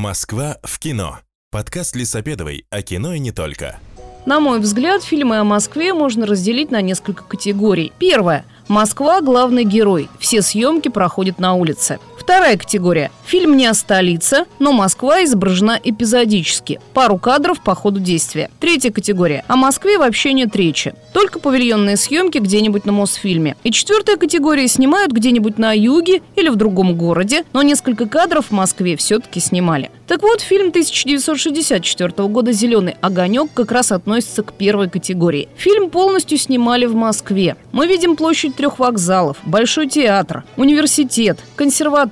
Москва в кино. Подкаст Лисопедовой о кино и не только. На мой взгляд, фильмы о Москве можно разделить на несколько категорий. Первое. Москва – главный герой. Все съемки проходят на улице. Вторая категория. Фильм не о столице, но Москва изображена эпизодически. Пару кадров по ходу действия. Третья категория. О Москве вообще нет речи. Только павильонные съемки где-нибудь на Мосфильме. И четвертая категория. Снимают где-нибудь на юге или в другом городе, но несколько кадров в Москве все-таки снимали. Так вот, фильм 1964 года «Зеленый огонек» как раз относится к первой категории. Фильм полностью снимали в Москве. Мы видим площадь трех вокзалов, Большой театр, университет, консерваторию,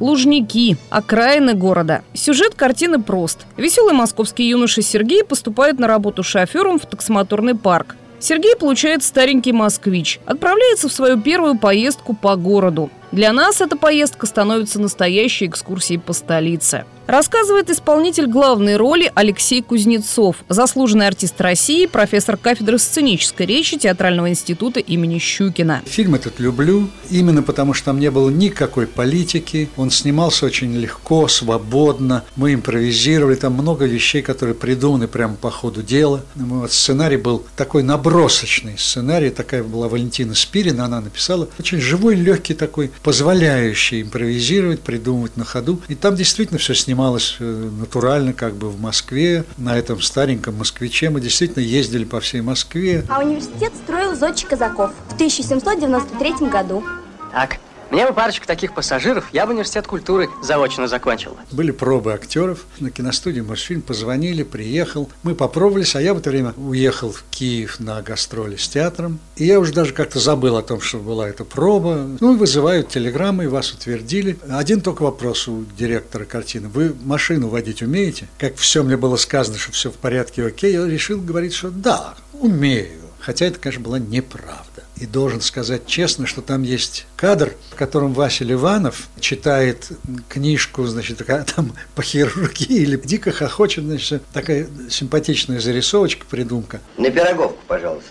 Лужники, окраины города. Сюжет картины прост. Веселый московский юноша Сергей поступает на работу шофером в таксомоторный парк. Сергей получает старенький москвич, отправляется в свою первую поездку по городу. Для нас эта поездка становится настоящей экскурсией по столице. Рассказывает исполнитель главной роли Алексей Кузнецов, заслуженный артист России, профессор кафедры сценической речи Театрального института имени Щукина. Фильм этот люблю, именно потому что там не было никакой политики. Он снимался очень легко, свободно. Мы импровизировали, там много вещей, которые придуманы прямо по ходу дела. Вот сценарий был такой набросочный сценарий, такая была Валентина Спирина, она написала. Очень живой, легкий такой, позволяющий импровизировать, придумывать на ходу. И там действительно все снималось э, натурально, как бы в Москве, на этом стареньком москвиче. Мы действительно ездили по всей Москве. А университет строил Зодчий Казаков в 1793 году. Так, мне бы парочку таких пассажиров, я бы университет культуры заочно закончил. Были пробы актеров. На киностудию Мосфильм позвонили, приехал. Мы попробовались, а я в это время уехал в Киев на гастроли с театром. И я уже даже как-то забыл о том, что была эта проба. Ну, вызывают телеграммы, вас утвердили. Один только вопрос у директора картины. Вы машину водить умеете? Как все мне было сказано, что все в порядке, окей, я решил говорить, что да, умею. Хотя это, конечно, была неправда. И должен сказать честно, что там есть кадр, в котором Вася Ливанов читает книжку, значит, такая, там по хирургии или дико хохочет, значит, такая симпатичная зарисовочка, придумка. На пироговку, пожалуйста.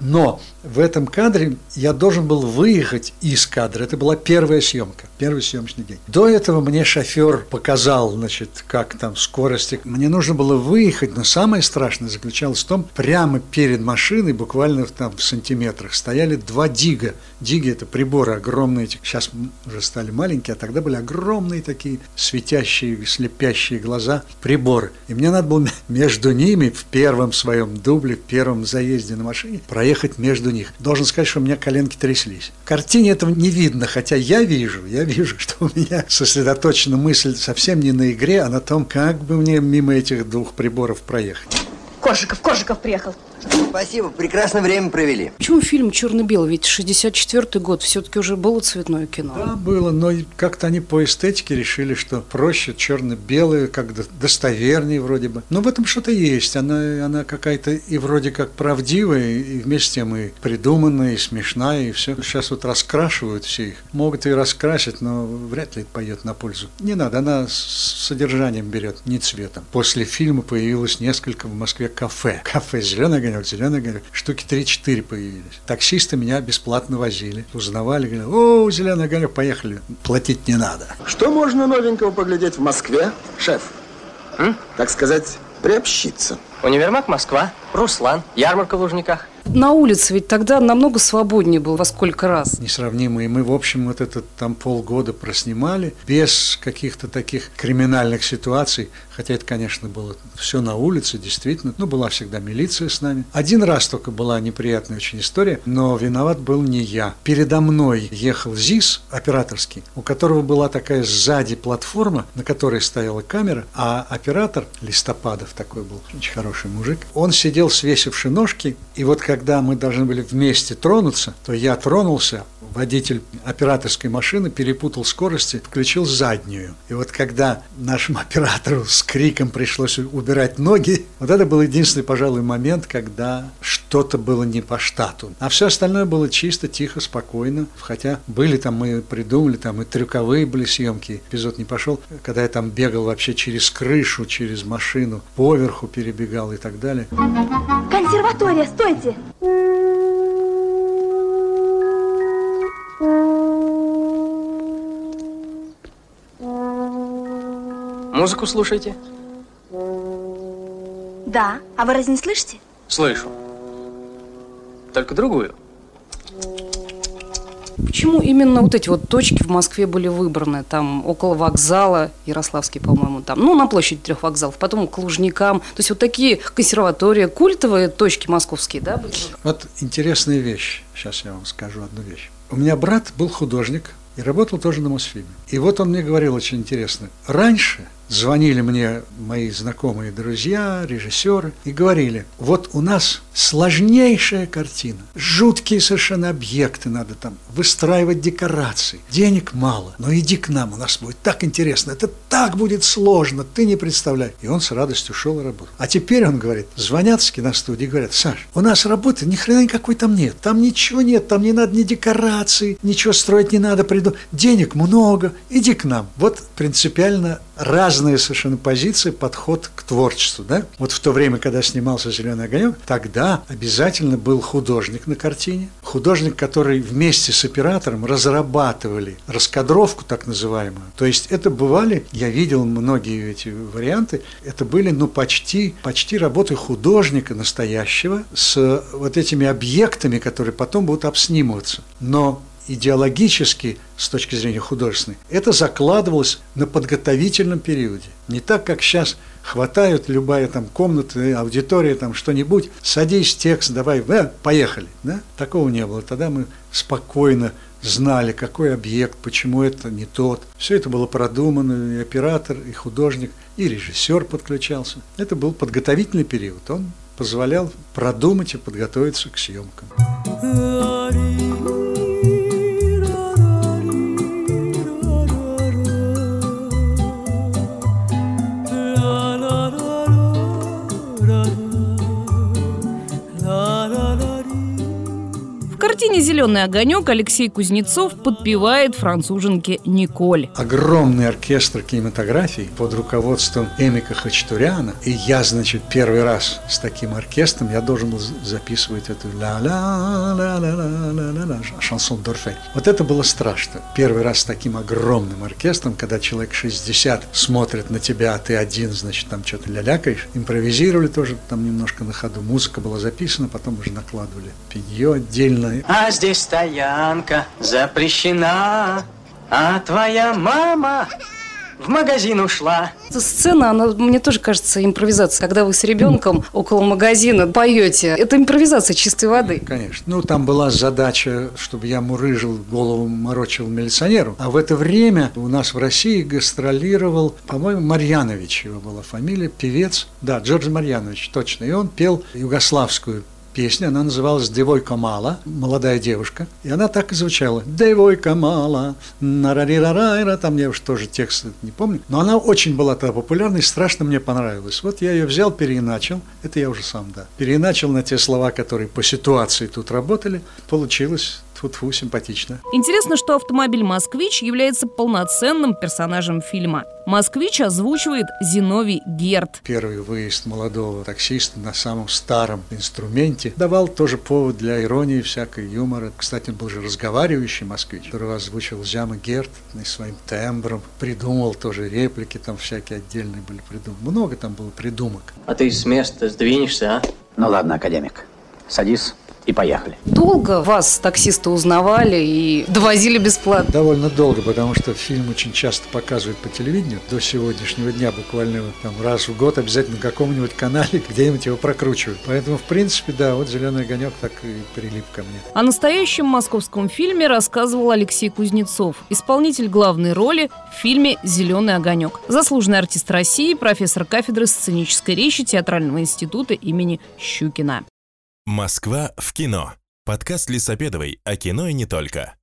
Но в этом кадре я должен был выехать из кадра. Это была первая съемка, первый съемочный день. До этого мне шофер показал, значит, как там скорости. Мне нужно было выехать, но самое страшное заключалось в том, прямо перед машиной, буквально там в сантиметрах, стояли два дига. Диги – это приборы огромные, сейчас уже стали маленькие, а тогда были огромные такие светящие, слепящие глаза приборы. И мне надо было между ними в первом своем дубле, в первом заезде на машине проехать между них. Должен сказать, что у меня коленки тряслись. В картине этого не видно, хотя я вижу, я вижу, что у меня сосредоточена мысль совсем не на игре, а на том, как бы мне мимо этих двух приборов проехать. Коржиков, Коржиков приехал. Спасибо, прекрасное время провели. Почему фильм черно-белый? Ведь 64 год все-таки уже было цветное кино. Да, было, но как-то они по эстетике решили, что проще черно-белое, как то достовернее вроде бы. Но в этом что-то есть. Она, она какая-то и вроде как правдивая, и вместе с тем и придуманная, и смешная, и все. Сейчас вот раскрашивают все их. Могут и раскрасить, но вряд ли это пойдет на пользу. Не надо, она с содержанием берет, не цветом. После фильма появилось несколько в Москве кафе. Кафе «Зеленый огонек», «Зеленый огонек». Штуки 3-4 появились. Таксисты меня бесплатно возили. Узнавали, говорили, о, «Зеленый огонек», поехали. Платить не надо. Что можно новенького поглядеть в Москве, шеф? М? Так сказать, приобщиться. Универмаг Москва, Руслан, ярмарка в Лужниках. На улице ведь тогда намного свободнее было во сколько раз. Несравнимые. Мы, в общем, вот этот там полгода проснимали без каких-то таких криминальных ситуаций. Хотя это, конечно, было все на улице, действительно. Ну, была всегда милиция с нами. Один раз только была неприятная очень история, но виноват был не я. Передо мной ехал ЗИС операторский, у которого была такая сзади платформа, на которой стояла камера, а оператор, Листопадов такой был, очень хороший мужик, он сидел свесивши ножки, и вот когда мы должны были вместе тронуться, то я тронулся, водитель операторской машины перепутал скорости, включил заднюю. И вот когда нашему оператору с криком пришлось убирать ноги, вот это был единственный, пожалуй, момент, когда что-то было не по штату. А все остальное было чисто, тихо, спокойно. Хотя были там, мы придумали, там и трюковые были съемки. Эпизод не пошел, когда я там бегал вообще через крышу, через машину, поверху перебегал и так далее. Консерватория, стойте! Музыку слушаете? Да. А вы разве не слышите? Слышу. Только другую. Почему именно вот эти вот точки в Москве были выбраны? Там около вокзала, Ярославский, по-моему, там, ну, на площади трех вокзалов, потом к Лужникам. То есть вот такие консерватории, культовые точки московские, да? были? Вот интересная вещь. Сейчас я вам скажу одну вещь. У меня брат был художник и работал тоже на Мосфильме. И вот он мне говорил очень интересно. Раньше звонили мне мои знакомые друзья, режиссеры, и говорили, вот у нас сложнейшая картина, жуткие совершенно объекты надо там, выстраивать декорации, денег мало, но иди к нам, у нас будет так интересно, это так будет сложно, ты не представляешь. И он с радостью шел и работал. А теперь он говорит, звонят с киностудии, говорят, Саш, у нас работы ни хрена никакой там нет, там ничего нет, там не надо ни декорации, ничего строить не надо, приду, денег много, иди к нам. Вот принципиально разные совершенно позиции, подход к творчеству. Да? Вот в то время, когда снимался «Зеленый огонек», тогда обязательно был художник на картине, художник, который вместе с оператором разрабатывали раскадровку так называемую. То есть это бывали, я видел многие эти варианты, это были ну почти, почти работы художника настоящего с вот этими объектами, которые потом будут обснимываться. Но идеологически, с точки зрения художественной, это закладывалось на подготовительном периоде. Не так, как сейчас хватают любая там комната, аудитория, там что-нибудь, садись, текст, давай, э, поехали. Да? Такого не было. Тогда мы спокойно знали, какой объект, почему это не тот. Все это было продумано, и оператор, и художник, и режиссер подключался. Это был подготовительный период. Он позволял продумать и подготовиться к съемкам. Картине «Зеленый огонек» Алексей Кузнецов подпевает француженке Николь. Огромный оркестр кинематографии под руководством Эмика Хачатуряна. И я, значит, первый раз с таким оркестром я должен был записывать эту ла-ла-ла-ла-ла-ла-ла шансон Дорфей. Вот это было страшно. Первый раз с таким огромным оркестром, когда человек 60 смотрит на тебя, а ты один, значит, там что-то лялякаешь. Импровизировали тоже там немножко на ходу. Музыка была записана, потом уже накладывали пенье отдельно. А здесь стоянка запрещена, а твоя мама в магазин ушла. Эта сцена, она мне тоже кажется импровизацией. Когда вы с ребенком около магазина поете, это импровизация чистой воды. Конечно. Ну, там была задача, чтобы я мурыжил, голову морочил милиционеру. А в это время у нас в России гастролировал, по-моему, Марьянович его была фамилия, певец. Да, Джордж Марьянович, точно. И он пел югославскую песня, она называлась «Девойка мала», молодая девушка, и она так и звучала. «Девойка мала», нарарирарайра, там я уж тоже текст не помню, но она очень была тогда популярна и страшно мне понравилась. Вот я ее взял, переиначил, это я уже сам, да, переиначил на те слова, которые по ситуации тут работали, получилось Тьфу-тьфу, симпатично. Интересно, что автомобиль «Москвич» является полноценным персонажем фильма. «Москвич» озвучивает Зиновий Герд. Первый выезд молодого таксиста на самом старом инструменте давал тоже повод для иронии, всякой юмора. Кстати, он был же разговаривающий москвич, который озвучил Зяма Герд и своим тембром. Придумал тоже реплики, там всякие отдельные были придуманы. Много там было придумок. А ты с места сдвинешься, а? Ну ладно, академик, садись и поехали. Долго вас таксисты узнавали и довозили бесплатно? Довольно долго, потому что фильм очень часто показывают по телевидению. До сегодняшнего дня буквально вот, там, раз в год обязательно на каком-нибудь канале где-нибудь его прокручивают. Поэтому, в принципе, да, вот «Зеленый огонек» так и прилип ко мне. О настоящем московском фильме рассказывал Алексей Кузнецов, исполнитель главной роли в фильме «Зеленый огонек». Заслуженный артист России, профессор кафедры сценической речи Театрального института имени Щукина. Москва в кино. Подкаст Лисопедовой о кино и не только.